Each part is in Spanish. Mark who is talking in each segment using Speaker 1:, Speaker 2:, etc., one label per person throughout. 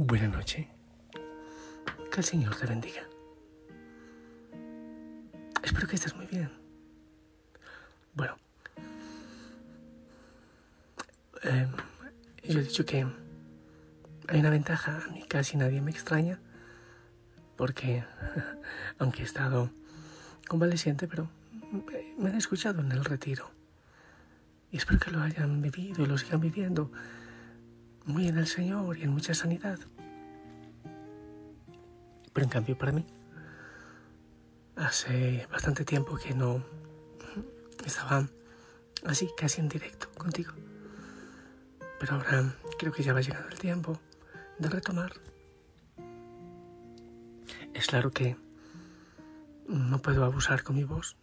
Speaker 1: Buenas noches. Que el Señor te bendiga. Espero que estés muy bien. Bueno, eh, yo he dicho que hay una ventaja, a mí casi nadie me extraña, porque aunque he estado convaleciente, pero me han escuchado en el retiro. Y espero que lo hayan vivido y lo sigan viviendo muy en el Señor y en mucha sanidad. Pero en cambio para mí, hace bastante tiempo que no estaba así, casi en directo contigo. Pero ahora creo que ya va llegando el tiempo de retomar. Es claro que no puedo abusar con mi voz.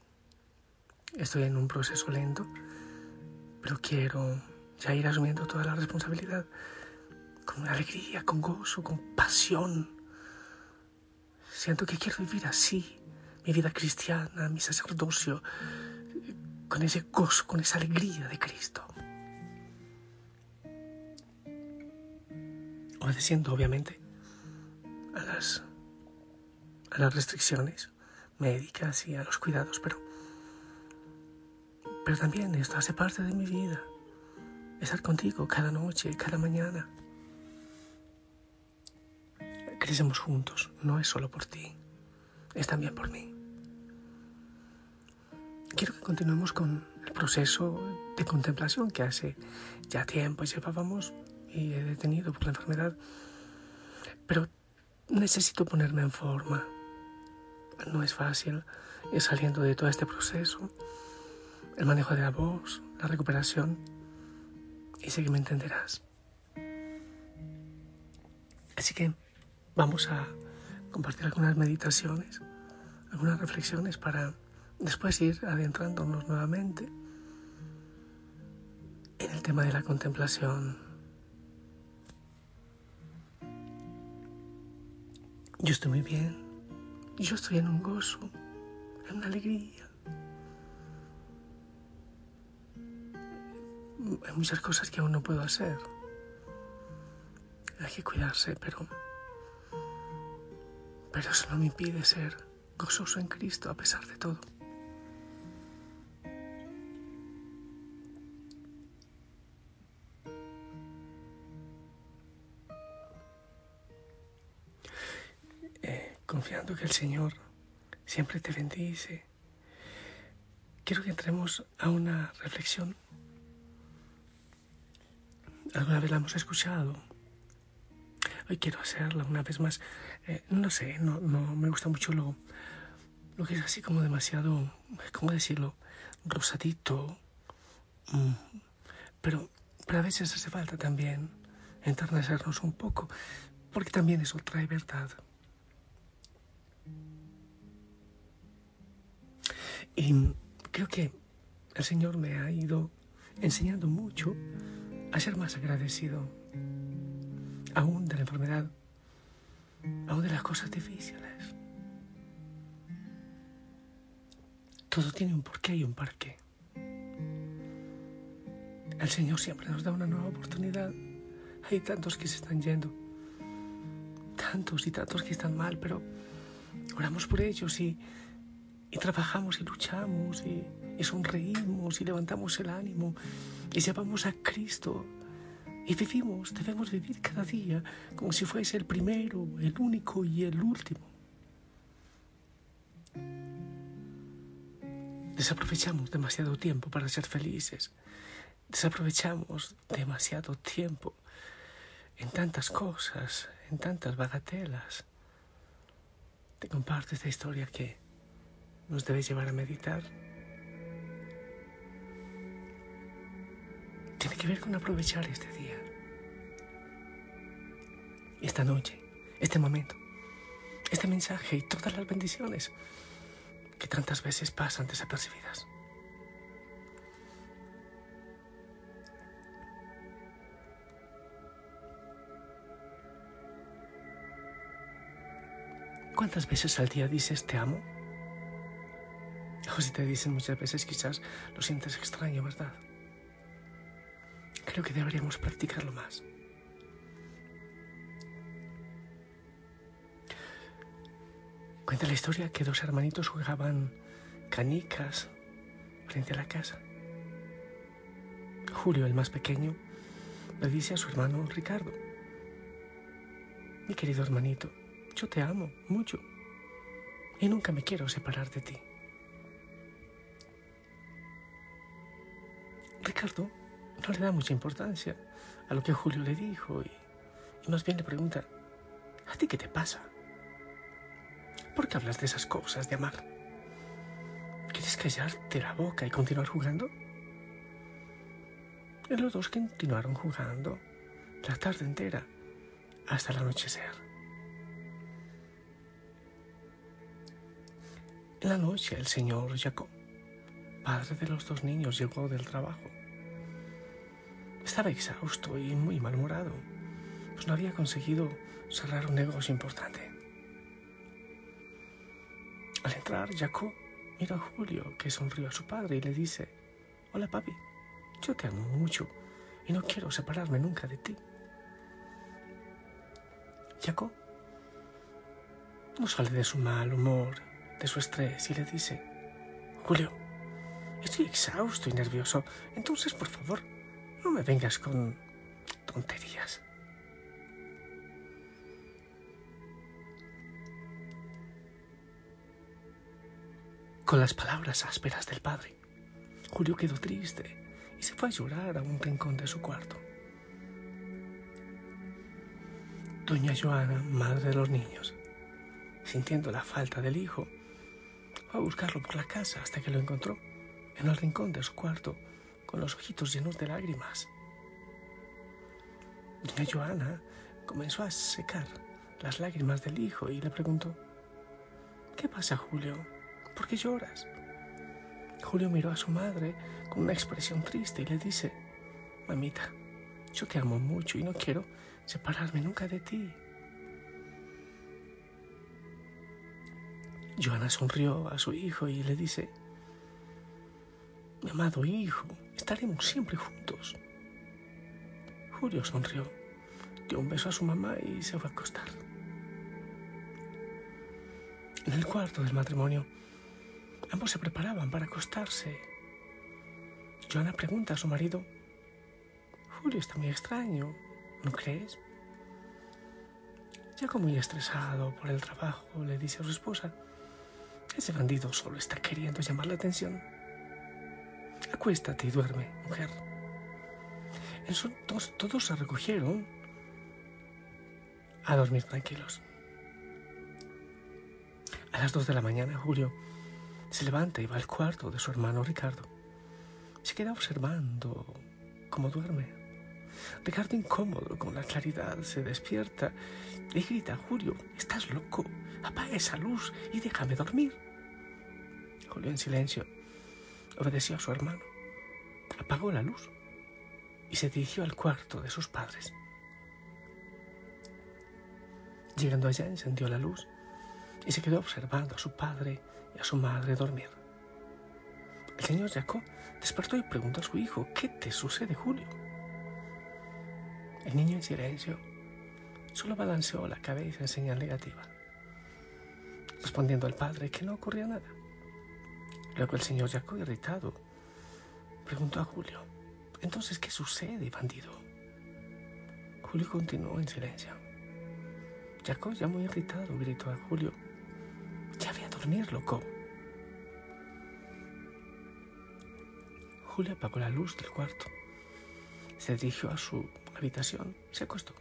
Speaker 1: Estoy en un proceso lento, pero quiero ya ir asumiendo toda la responsabilidad con alegría, con gozo, con pasión. Siento que quiero vivir así, mi vida cristiana, mi sacerdocio, con ese gozo, con esa alegría de Cristo. Obedeciendo, obviamente, a las, a las restricciones médicas y a los cuidados, pero, pero también esto hace parte de mi vida estar contigo cada noche, cada mañana. Crecemos juntos, no es solo por ti, es también por mí. Quiero que continuemos con el proceso de contemplación que hace ya tiempo llevábamos y he detenido por la enfermedad, pero necesito ponerme en forma. No es fácil ir saliendo de todo este proceso, el manejo de la voz, la recuperación y sé que me entenderás. Así que vamos a compartir algunas meditaciones, algunas reflexiones para después ir adentrándonos nuevamente en el tema de la contemplación. Yo estoy muy bien, yo estoy en un gozo, en una alegría. hay muchas cosas que aún no puedo hacer. Hay que cuidarse, pero... Pero eso no me impide ser gozoso en Cristo a pesar de todo. Eh, confiando que el Señor siempre te bendice, quiero que entremos a una reflexión alguna vez la hemos escuchado. Hoy quiero hacerla una vez más. Eh, no sé, no, no me gusta mucho lo, lo que es así como demasiado, ¿cómo decirlo? Rosadito. Mm. Pero, pero a veces hace falta también enternecernos un poco, porque también eso trae verdad. Y creo que el Señor me ha ido enseñando mucho a ser más agradecido, aún de la enfermedad, aún de las cosas difíciles. Todo tiene un porqué y un para qué. El Señor siempre nos da una nueva oportunidad. Hay tantos que se están yendo, tantos y tantos que están mal, pero oramos por ellos y, y trabajamos y luchamos y, y sonreímos y levantamos el ánimo y llevamos a Cristo y vivimos, debemos vivir cada día como si fuese el primero, el único y el último. Desaprovechamos demasiado tiempo para ser felices. Desaprovechamos demasiado tiempo en tantas cosas, en tantas bagatelas. Te comparto esta historia que nos debe llevar a meditar. tiene que ver con aprovechar este día, esta noche, este momento, este mensaje y todas las bendiciones que tantas veces pasan desapercibidas. ¿Cuántas veces al día dices te amo? O si te dicen muchas veces quizás lo sientes extraño, ¿verdad? creo que deberíamos practicarlo más. Cuenta la historia que dos hermanitos jugaban canicas frente a la casa. Julio, el más pequeño, le dice a su hermano Ricardo, mi querido hermanito, yo te amo mucho y nunca me quiero separar de ti. Ricardo no le da mucha importancia a lo que Julio le dijo y, y más bien le pregunta, ¿a ti qué te pasa? ¿Por qué hablas de esas cosas de amar? ¿Quieres callarte la boca y continuar jugando? Y los dos continuaron jugando la tarde entera hasta el anochecer. En la noche el señor Jacob, padre de los dos niños, llegó del trabajo. Estaba exhausto y muy malhumorado, pues no había conseguido cerrar un negocio importante. Al entrar, Jacob mira a Julio, que sonrió a su padre y le dice, Hola papi, yo te amo mucho y no quiero separarme nunca de ti. Jacob no sale de su mal humor, de su estrés y le dice, Julio, estoy exhausto y nervioso, entonces por favor, no me vengas con tonterías. Con las palabras ásperas del padre, Julio quedó triste y se fue a llorar a un rincón de su cuarto. Doña Joana, madre de los niños, sintiendo la falta del hijo, fue a buscarlo por la casa hasta que lo encontró en el rincón de su cuarto con los ojitos llenos de lágrimas. Doña Joana comenzó a secar las lágrimas del hijo y le preguntó, ¿Qué pasa, Julio? ¿Por qué lloras? Julio miró a su madre con una expresión triste y le dice, Mamita, yo te amo mucho y no quiero separarme nunca de ti. Joana sonrió a su hijo y le dice, mi amado hijo, estaremos siempre juntos. Julio sonrió, dio un beso a su mamá y se fue a acostar. En el cuarto del matrimonio, ambos se preparaban para acostarse. Joana pregunta a su marido, Julio está muy extraño, ¿no crees? Ya muy estresado por el trabajo, le dice a su esposa, ese bandido solo está queriendo llamar la atención. Acuéstate y duerme, mujer. todos, todos se recogieron a dormir tranquilos. A las dos de la mañana, Julio se levanta y va al cuarto de su hermano Ricardo. Se queda observando cómo duerme. Ricardo, incómodo con la claridad, se despierta y grita, Julio, estás loco, apaga esa luz y déjame dormir. Julio en silencio obedeció a su hermano, apagó la luz y se dirigió al cuarto de sus padres. Llegando allá encendió la luz y se quedó observando a su padre y a su madre dormir. El señor Jacob despertó y preguntó a su hijo, ¿qué te sucede, Julio? El niño en silencio solo balanceó la cabeza en señal negativa, respondiendo al padre que no ocurría nada. Luego el señor Jacob, irritado, preguntó a Julio, entonces, ¿qué sucede, bandido? Julio continuó en silencio. Jacob, ya muy irritado, gritó a Julio, loco. Julio apagó la luz del cuarto, se dirigió a su habitación se acostó.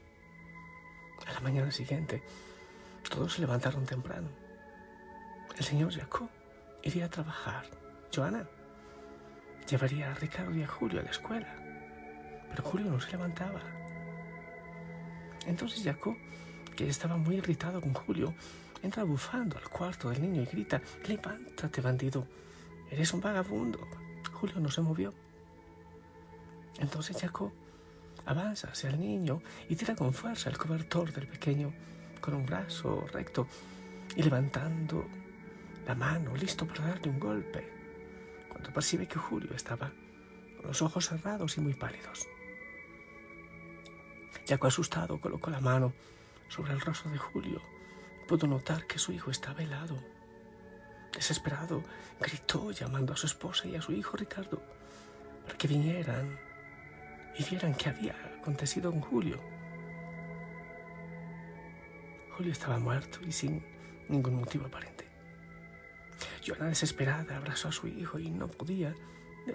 Speaker 1: A la mañana siguiente, todos se levantaron temprano. El señor Jacob iría a trabajar. Joana llevaría a Ricardo y a Julio a la escuela. Pero Julio no se levantaba. Entonces Jacob, que estaba muy irritado con Julio, entra bufando al cuarto del niño y grita, levántate, bandido, eres un vagabundo. Julio no se movió. Entonces Jacob Avanza hacia el niño y tira con fuerza el cobertor del pequeño con un brazo recto y levantando la mano, listo para darle un golpe, cuando percibe que Julio estaba con los ojos cerrados y muy pálidos. Yaco asustado colocó la mano sobre el rostro de Julio, pudo notar que su hijo estaba helado. Desesperado, gritó llamando a su esposa y a su hijo Ricardo para que vinieran y vieran qué había acontecido con Julio. Julio estaba muerto y sin ningún motivo aparente. Joana, desesperada, abrazó a su hijo y no podía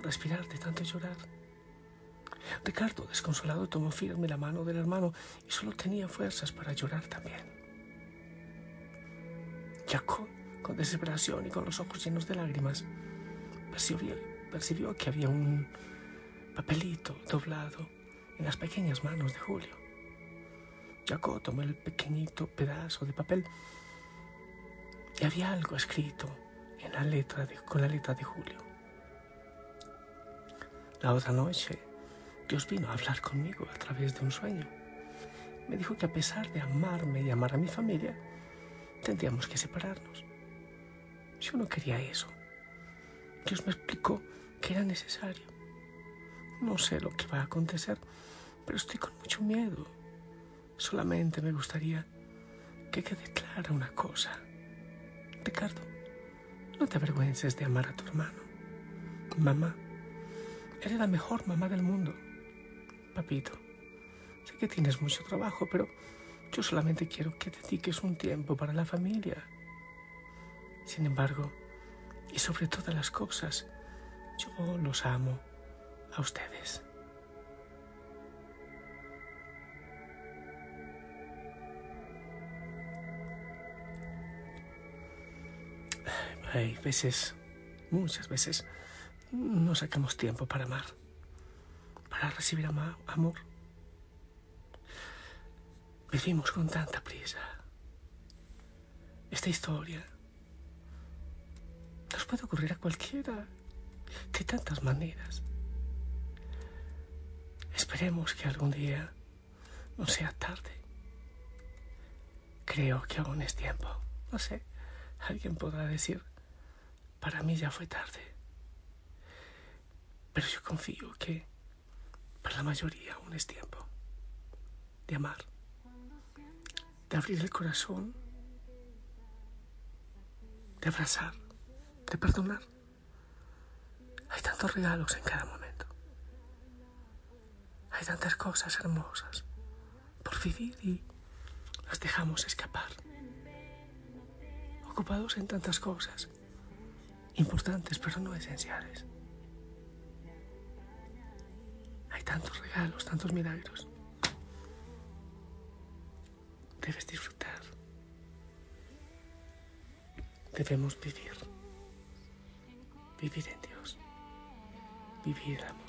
Speaker 1: respirar de tanto llorar. Ricardo, desconsolado, tomó firme la mano del hermano y solo tenía fuerzas para llorar también. Jacob, con desesperación y con los ojos llenos de lágrimas, percibió, percibió que había un papelito doblado en las pequeñas manos de Julio. Jacob tomó el pequeñito pedazo de papel y había algo escrito en la letra con la letra de Julio. La otra noche, Dios vino a hablar conmigo a través de un sueño. Me dijo que a pesar de amarme y amar a mi familia, tendríamos que separarnos. Yo no quería eso. Dios me explicó que era necesario. No sé lo que va a acontecer, pero estoy con mucho miedo. Solamente me gustaría que quede clara una cosa. Ricardo, no te avergüences de amar a tu hermano. Mamá, eres la mejor mamá del mundo. Papito, sé que tienes mucho trabajo, pero yo solamente quiero que dediques un tiempo para la familia. Sin embargo, y sobre todas las cosas, yo los amo a ustedes. Hay veces, muchas veces, no sacamos tiempo para amar, para recibir amor. Vivimos con tanta prisa. Esta historia nos puede ocurrir a cualquiera de tantas maneras. Esperemos que algún día no sea tarde. Creo que aún es tiempo. No sé, alguien podrá decir, para mí ya fue tarde. Pero yo confío que para la mayoría aún es tiempo de amar, de abrir el corazón, de abrazar, de perdonar. Hay tantos regalos en cada momento. Hay tantas cosas hermosas por vivir y las dejamos escapar. Ocupados en tantas cosas importantes pero no esenciales. Hay tantos regalos, tantos milagros. Debes disfrutar. Debemos vivir. Vivir en Dios. Vivir amor.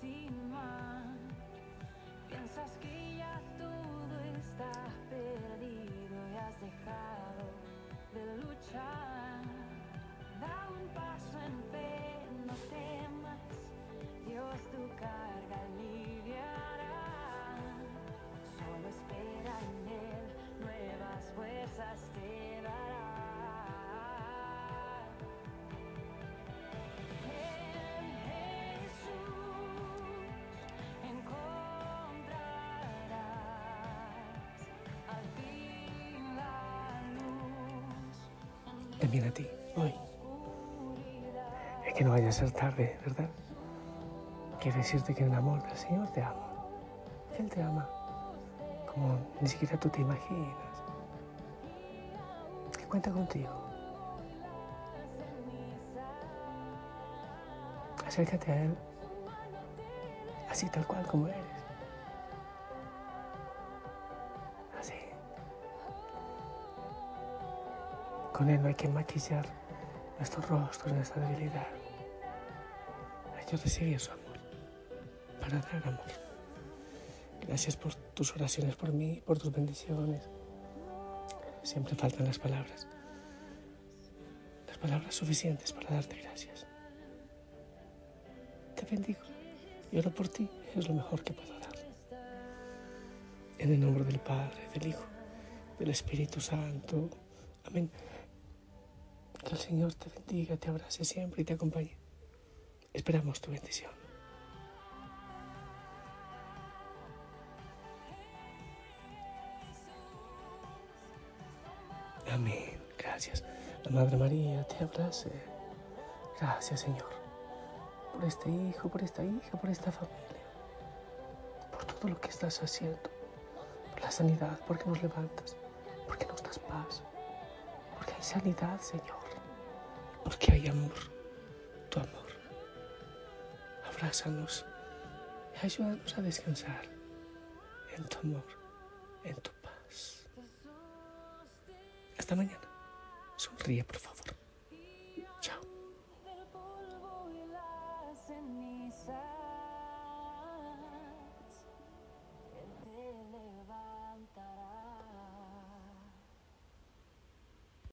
Speaker 1: Te viene a ti hoy. Es que no vaya a ser tarde, ¿verdad? Quiero decirte que el amor del Señor te ama. Él te ama como ni siquiera tú te imaginas. Que cuenta contigo. Acércate a Él así tal cual como eres. Con Él no hay que maquillar nuestros rostros, nuestra debilidad. Que recibir su amor para dar amor. Gracias por tus oraciones por mí, por tus bendiciones. Siempre faltan las palabras. Las palabras suficientes para darte gracias. Te bendigo y oro por ti. Es lo mejor que puedo dar. En el nombre del Padre, del Hijo, del Espíritu Santo. Amén. Que el Señor te bendiga, te abrace siempre y te acompañe. Esperamos tu bendición. Amén. Gracias. La Madre María te abrace. Gracias, Señor, por este hijo, por esta hija, por esta familia, por todo lo que estás haciendo, por la sanidad, porque nos levantas, porque nos das paz, porque hay sanidad, Señor, porque hay amor, tu amor. Abrázanos y ayúdanos a descansar en tu amor, en tu paz. Hasta mañana. Sonríe, por favor.